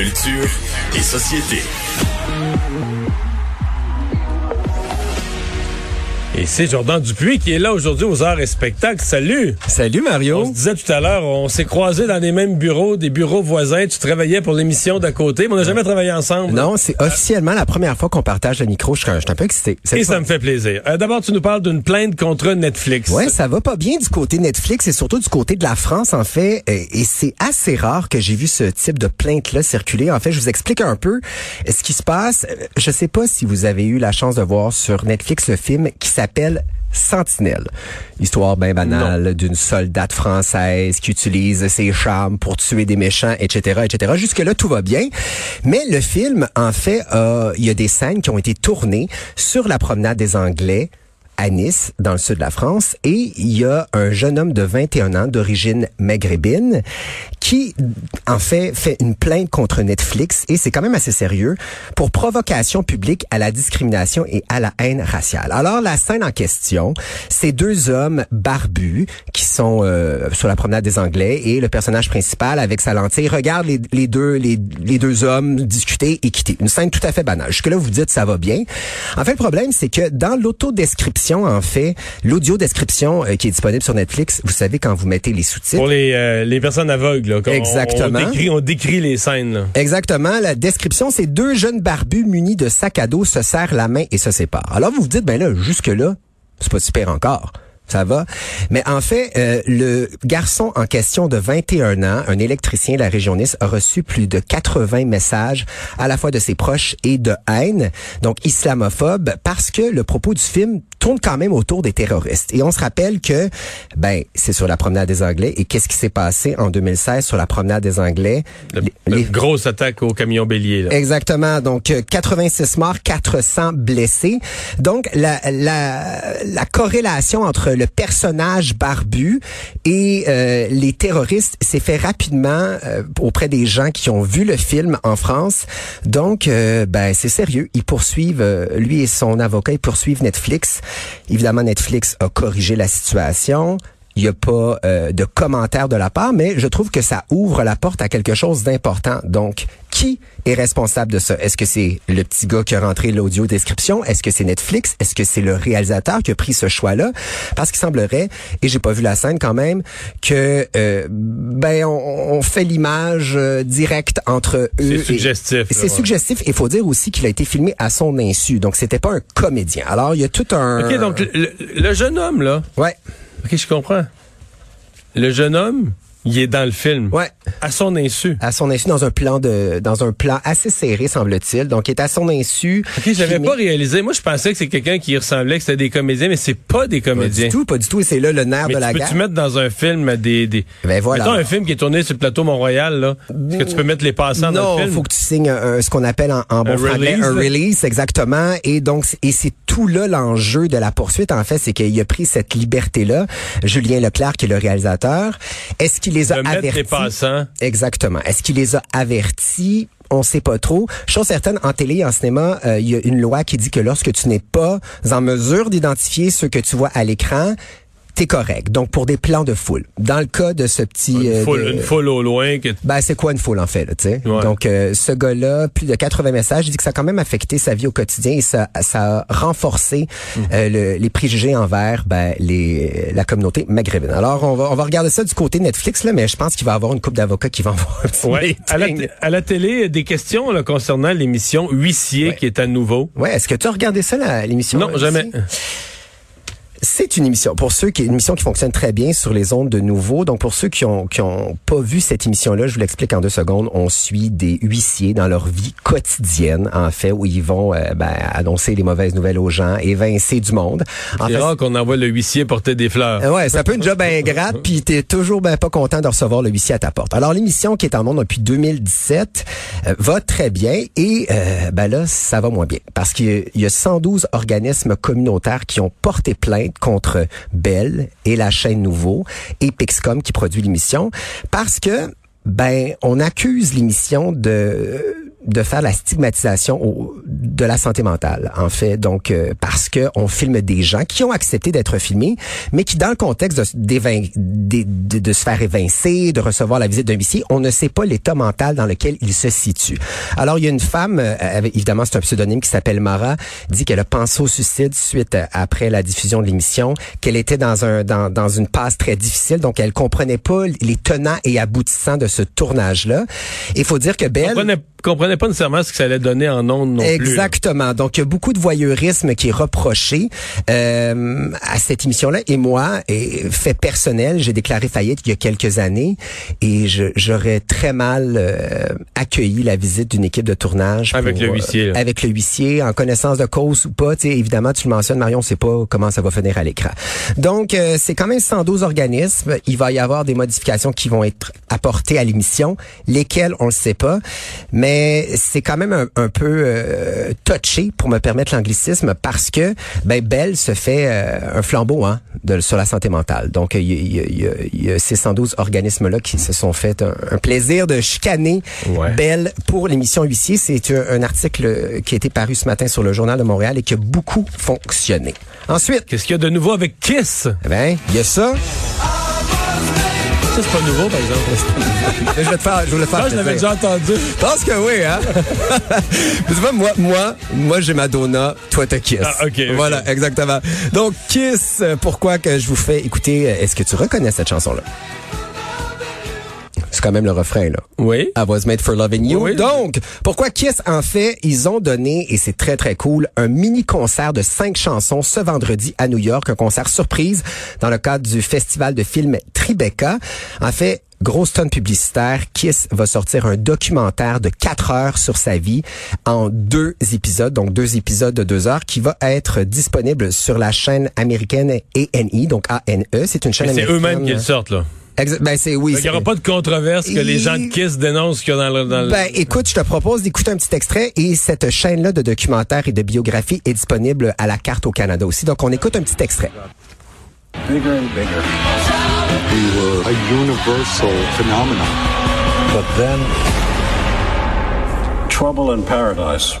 Culture et société. Et c'est Jordan Dupuis qui est là aujourd'hui aux arts et spectacles. Salut! Salut Mario. On se disait tout à l'heure, on s'est croisés dans les mêmes bureaux, des bureaux voisins. Tu travaillais pour l'émission d'à côté, mais on n'a jamais travaillé ensemble. Non, c'est officiellement la première fois qu'on partage le micro. Je suis un, peu excité. Et fois- ça me fait plaisir. Euh, D'abord, tu nous parles d'une plainte contre Netflix. Ouais, ça va pas bien du côté Netflix et surtout du côté de la France en fait. Et c'est assez rare que j'ai vu ce type de plainte-là circuler. En fait, je vous explique un peu ce qui se passe. Euh, Je sais pas si vous avez eu la chance de voir sur Netflix le film qui s'appelle Sentinelle. Histoire bien banale d'une soldate française qui utilise ses charmes pour tuer des méchants, etc., etc. Jusque-là, tout va bien. Mais le film, en fait, euh, il y a des scènes qui ont été tournées sur la promenade des Anglais à Nice, dans le sud de la France, et il y a un jeune homme de 21 ans d'origine maghrébine qui, en fait, fait une plainte contre Netflix, et c'est quand même assez sérieux, pour provocation publique à la discrimination et à la haine raciale. Alors, la scène en question, c'est deux hommes barbus qui sont euh, sur la promenade des Anglais, et le personnage principal, avec sa lentille, regarde les, deux les, les deux hommes discuter et quitter. Une scène tout à fait banale. Jusque-là, vous dites ça va bien. En fait, le problème, c'est que dans l'autodescription, en fait, l'audio-description euh, qui est disponible sur Netflix, vous savez, quand vous mettez les sous-titres, Pour les, euh, les personnes aveugles. Là, qu'on- Exactement. On décrit, on décrit les scènes. là. Exactement. La description, c'est deux jeunes barbus munis de sacs à dos se serrent la main et se séparent. Alors vous vous dites, ben là, jusque-là, c'est pas super encore. Ça va. Mais en fait, euh, le garçon en question de 21 ans, un électricien de la région Nice, a reçu plus de 80 messages à la fois de ses proches et de haine, donc islamophobe, parce que le propos du film tourne quand même autour des terroristes. Et on se rappelle que, ben, c'est sur la promenade des Anglais. Et qu'est-ce qui s'est passé en 2016 sur la promenade des Anglais? Le- Les- le grosse attaque au camion bélier. Là. Exactement. Donc, euh, 86 morts, 400 blessés. Donc, la, la, la corrélation entre le personnage barbu et euh, les terroristes s'est fait rapidement euh, auprès des gens qui ont vu le film en France. Donc, euh, ben, c'est sérieux. Ils poursuivent, euh, lui et son avocat, ils poursuivent Netflix. Évidemment, Netflix a corrigé la situation. Il n'y a pas euh, de commentaires de la part, mais je trouve que ça ouvre la porte à quelque chose d'important. Donc, qui est responsable de ça? Est-ce que c'est le petit gars qui a rentré l'audio description? Est-ce que c'est Netflix? Est-ce que c'est le réalisateur qui a pris ce choix-là? Parce qu'il semblerait, et j'ai pas vu la scène quand même, que euh, ben on, on fait l'image euh, directe entre eux. C'est suggestif, C'est ouais. suggestif. Il faut dire aussi qu'il a été filmé à son insu. Donc, c'était pas un comédien. Alors, il y a tout un... OK, donc le- le jeune homme, là. Ouais, OK, je comprends. Le jeune homme, il est dans le film. ouais. À son insu. à son insu dans un plan de dans un plan assez serré semble-t-il. Donc il est à son insu. OK, j'avais pas réalisé. Moi, je pensais que c'est quelqu'un qui ressemblait, que c'était des comédiens, mais c'est pas des pas comédiens. du tout, pas du tout et c'est là le nerf Mais de la tu guerre. peux-tu mettre dans un film des... des... Ben voilà. Mettons un film qui est tourné sur le plateau Mont-Royal, là. Est-ce que tu peux mettre les passants dans non, le film? faut que tu signes un- ce qu'on appelle en, en bon Un franglais release, un release? exactement et donc et c'est tout là l'enjeu de la poursuite en fait, c'est qu'il a pris cette liberté là, Julien Leclerc qui est le réalisateur. Est-ce qu'il les a De avertis les passants. Exactement. Est-ce qu'il les a avertis? On sait pas trop. Chose certaine, en télé et en cinéma, euh, il y a une loi qui dit que lorsque tu n'es pas en mesure d'identifier ceux que tu vois à l'écran, t'es correct. Donc, pour des plans de foule. Dans le cas de ce petit... Une euh, foule, de- une foule au loin. Que... ben, c'est quoi une foule en fait, là, tu sais? Ouais. Donc, euh, ce gars-là, plus de 80 messages, il dit que ça a quand même affecté sa vie au quotidien et ça, ça a renforcé Mmh. euh, le- les préjugés envers ben, les, la communauté maghrébine. Alors, on va, on va regarder ça du côté Netflix, là, mais je pense qu'il va y avoir une couple d'avocats qui vont avoir un petit Ouais. À, la, à la télé, des questions là, concernant l'émission Huissier Ouais. qui est à nouveau. Ouais, est-ce que tu as regardé ça, l'émission? Non, euh, jamais. C'est une émission, pour ceux qui, une émission qui fonctionne très bien sur les ondes de nouveau. Donc, pour ceux qui ont, qui ont pas vu cette émission-là, je vous l'explique en deux secondes. On suit des huissiers dans leur vie quotidienne, en fait, où ils vont euh, ben, annoncer les mauvaises nouvelles aux gens, évincer du monde. En C'est fait, rare qu'on envoie le huissier porter des fleurs. euh, Ouais, c'est un peu une job ingrate, puis t'es toujours ben pas content de recevoir le huissier à ta porte. Alors l'émission qui est en monde depuis 2017 euh, va très bien et euh, ben là ça va moins bien parce qu'il y a- il y a 112 organismes communautaires qui ont porté plainte contre Bell et la chaîne Nouveau et Pixcom qui produit l'émission parce que ben on accuse l'émission de de faire la stigmatisation au- de la santé mentale, en fait. Donc, euh, parce que on filme des gens qui ont accepté d'être filmés, mais qui, dans le contexte de, de, se faire évincer, de recevoir la visite d'un huissier, on ne sait pas l'état mental dans lequel il se situe. Alors, il y a une femme, euh, évidemment, c'est un pseudonyme qui s'appelle Mara, dit qu'elle a pensé au suicide suite à- après la diffusion de l'émission, qu'elle était dans un dans, dans une passe très difficile, donc elle comprenait pas les tenants et aboutissants de ce tournage-là. Il faut dire que Belle comprenait, pas nécessairement ce que ça allait donner en ondes non plus. Exactement. Donc, il y a beaucoup de voyeurisme qui est reproché euh, à cette émission-là. Et moi, et fait personnel, j'ai déclaré faillite il y a quelques années et j'aurais très mal euh, accueilli la visite d'une équipe de tournage. Avec pour, le huissier, euh, là. avec le huissier, en connaissance de cause ou pas. Évidemment, tu le mentionnes, Marion, on sait pas comment ça va finir à l'écran. Donc, euh, c'est quand même 112 organismes. Il va y avoir des modifications qui vont être apportées à l'émission, lesquelles on le sait pas. Mais c'est quand même un, un peu euh, touché, pour me permettre l'anglicisme, parce que ben Belle se fait euh, un flambeau hein, de, sur la santé mentale. Donc, il y, y y a- il y a ces 112 organismes-là qui se sont fait un, un plaisir de chicaner Ouais. Belle pour l'émission Huissier. C'est un, un article qui a été paru ce matin sur le Journal de Montréal et qui a beaucoup fonctionné. Ensuite, Qu'est-ce qu'il y a de nouveau avec Kiss? eh ben, il y a ça. Ça, c'est pas nouveau, par exemple. je vais te faire, je le faire. Ça, je l'avais déjà entendu. Je pense que oui, hein? Tu vois, moi, moi, moi, j'ai Madonna, toi, t'as Kiss. Ah, ok, ok. Voilà, exactement. Donc, Kiss, pourquoi que je vous fais écouter, est-ce que tu reconnais cette chanson-là? C'est quand même le refrain, là. Oui. I was made for loving you. Oui. Donc, pourquoi Kiss en fait, ils ont donné, et c'est très très cool, un mini concert de cinq chansons ce vendredi à New York, un concert surprise dans le cadre du festival de films Tribeca. En fait, Grosse tonne publicitaire, Kiss va sortir un documentaire de quatre heures sur sa vie en deux épisodes, donc deux épisodes de deux heures, qui va être disponible sur la chaîne américaine A&E, donc A-N-E. C'est une chaîne Mais c'est américaine. eux-mêmes qui le sortent, là. Ben, c'est oui. Il n'y aura pas de controverse que les gens de Kiss dénoncent qu'il y a dans le... Dans le- ben, écoute, je te propose d'écouter un petit extrait et cette chaîne-là de documentaires et de biographies est disponible à la carte au Canada aussi. Donc, on écoute un petit extrait. bigger and bigger. We were a universal phenomenon. But then, trouble in paradise.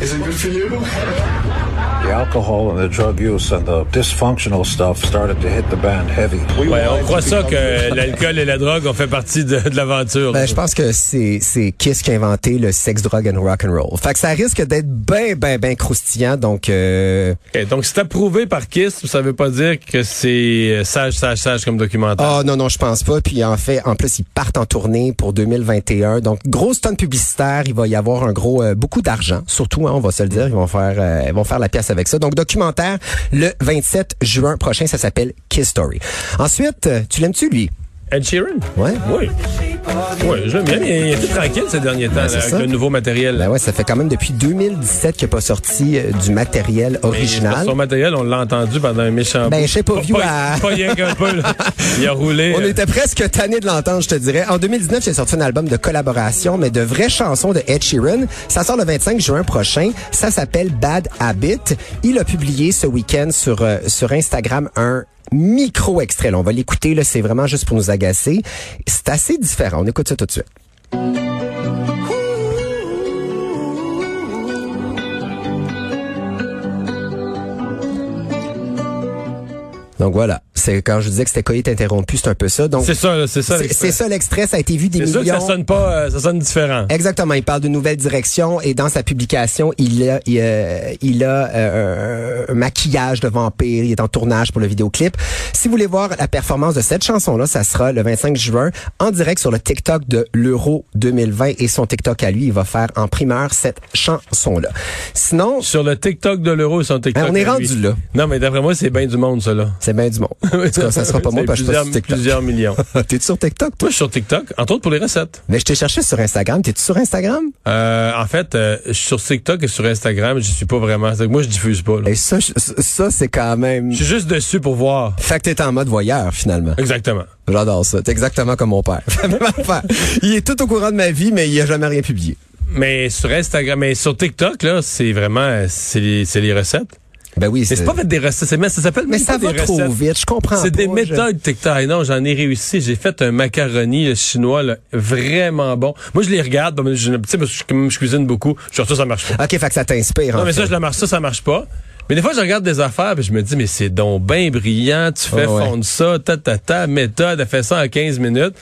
Is it good for you? The alcohol and the drug use and the dysfunctional stuff started to hit the band heavy. We Ouais, on croit ça que l'alcool et la drogue ont fait partie de, de l'aventure. Ben, je pense que c'est, c'est Kiss qui a inventé le sex, drug and rock and roll. Fait que ça risque d'être ben, ben, ben croustillant. Donc, euh, donc, c'est approuvé par Kiss, ça veut pas dire que c'est euh, sage, sage, sage comme documentaire. Ah non, non, je pense pas. Puis en fait, en plus, ils partent en tournée pour 2021. Donc, grosse tonne publicitaire. Il va y avoir un gros, euh, beaucoup d'argent. Surtout, hein, on va se le dire, ils vont faire, euh, ils vont faire la pièce avec ça. Donc, documentaire le 27 juin prochain. Ça s'appelle Kiss Story. Ensuite, euh, tu l'aimes-tu, lui? Ed Sheeran? Ouais. Oui. Oui, je l'aime bien. Il est tout tranquille ces derniers temps Ben, là, avec ça. le nouveau matériel. Ben ouais, ça fait quand même depuis 2017 qu'il n'a pas sorti euh, du matériel original. Son matériel, on l'a entendu pendant un méchant Ben, je sais pas, pas, à- pas rien qu'un peu. là. Il a roulé. On euh, était presque tanné de l'entendre, je te dirais. En 2019, il a sorti un album de collaboration, mais de vraies chansons de Ed Sheeran. Ça sort le 25 juin prochain. Ça s'appelle Bad Habit. Il a publié ce week-end sur euh, sur Instagram un micro extrait. Là, on va l'écouter. Là, c'est vraiment juste pour nous agacer. C'est assez différent. On écoute ça tout de suite. Donc voilà, c'est quand je disais que c'était coït interrompu, c'est un peu ça. Donc C'est ça, là, c'est ça. c'est l'extrait. c'est ça l'extrait, ça a été vu des C'est sûr que millions. ça sonne pas, euh, ça sonne différent. Exactement, il parle de nouvelles directions et dans sa publication, il a, il a, il a, euh, un maquillage de vampire, il est en tournage pour le vidéoclip. Si vous voulez voir la performance de cette chanson-là, ça sera le 25 juin en direct sur le TikTok de l'Euro 2020 et son TikTok à lui, il va faire en primeur cette chanson-là. Sinon, Sur le TikTok de l'euro, son TikTok. Ben, on est lui. rendu là. Non, mais d'après moi, c'est bien du monde, ça, là. c'est bien du monde. En tout cas, ça sera pas moi parce que je suis plusieurs, millions. T'es sur TikTok, toi? Moi, je suis sur TikTok, entre autres pour les recettes. Mais je t'ai cherché sur Instagram. T'es-tu sur Instagram? Euh, en fait, euh, je suis sur TikTok et sur Instagram, je suis pas vraiment. Moi, je diffuse pas. là. Et ça, je- ça, c'est quand même... Je suis juste dessus pour voir. Fait que t'es en mode voyeur, finalement. Exactement. J'adore ça. T'es exactement comme mon père. Il est tout au courant de ma vie, mais il a jamais rien publié. Mais sur Instagram, mais sur TikTok, là, c'est vraiment, euh, c'est les, c'est les recettes. Ben oui, Mais c'est pas fait des recettes, c'est- mais ça s'appelle Mais ça va des trop recettes. vite, je comprends C'est des méthodes TikTok. Non, j'en ai réussi. J'ai fait un macaroni chinois là, vraiment bon. Moi, je les regarde. je, parce que je, cuisine beaucoup. Je ça, ça marche pas. OK, fait que ça t'inspire. Non, mais fait. ça, je la marche, ça, ça marche pas. Mais des fois, je regarde des affaires et je me dis, mais c'est donc bien brillant. Tu fais ouais. fondre ça, ta, ta, ta, méthode, elle fait ça en 15 minutes.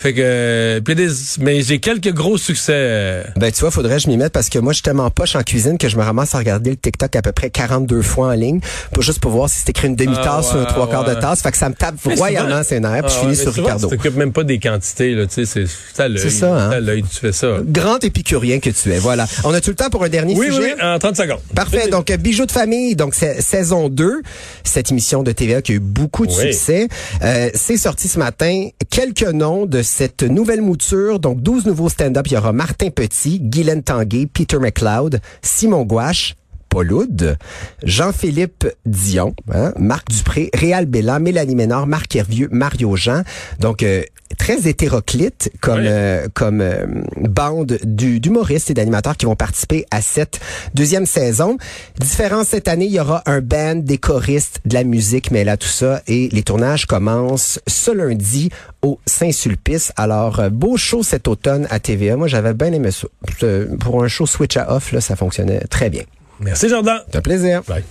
Fait que, euh, puis des, mais j'ai quelques gros succès. euh, Ben, tu vois, faudrait que je m'y mette parce que moi, je suis tellement poche en cuisine que je me ramasse à regarder le TikTok à peu près 42 fois en ligne, pour juste pour voir si c'est écrit une demi-tasse Ah, ou un trois ouais, quarts de tasse. Fait que ça me tape royalement ses nerfs, puis je Ah, finis ouais, sur souvent, Ricardo. Tu t'occupes même pas des quantités, là, tu sais, c'est, à l'œil. C'est ça, hein. C'est à l'œil, tu fais ça. Grand épicurien que tu es. Voilà. On a tout le temps pour un dernier Oui, oui, sujet? oui, en 30 secondes. Parfait. Donc, euh, Bijoux de famille, donc c'est saison 2, cette émission de TVA qui a eu beaucoup de Oui. succès. Euh, c'est sorti ce matin. Quelques noms de cette nouvelle mouture. Donc, 12 nouveaux stand-up. Il y aura Martin Petit, Guylaine Tanguay, Peter McLeod, Simon Gouache, Paul Oud, Jean-Philippe Dion, hein, Marc Dupré, Réal Bellan, Mélanie Ménard, Marc Hervieux, Mario Jean. Donc, euh, très hétéroclite comme Oui. euh, comme euh, bande du- d'humoristes et d'animateurs qui vont participer à cette deuxième saison. Différence cette année, il y aura un band, des choristes, de la musique, mais là tout ça et les tournages commencent ce lundi au Saint-Sulpice. Alors euh, beau show cet automne à TVA. Moi j'avais bien aimé ça. Euh, Pour un show switch à off là, ça fonctionnait très bien. Merci, Jordan. C'est un plaisir. Bye.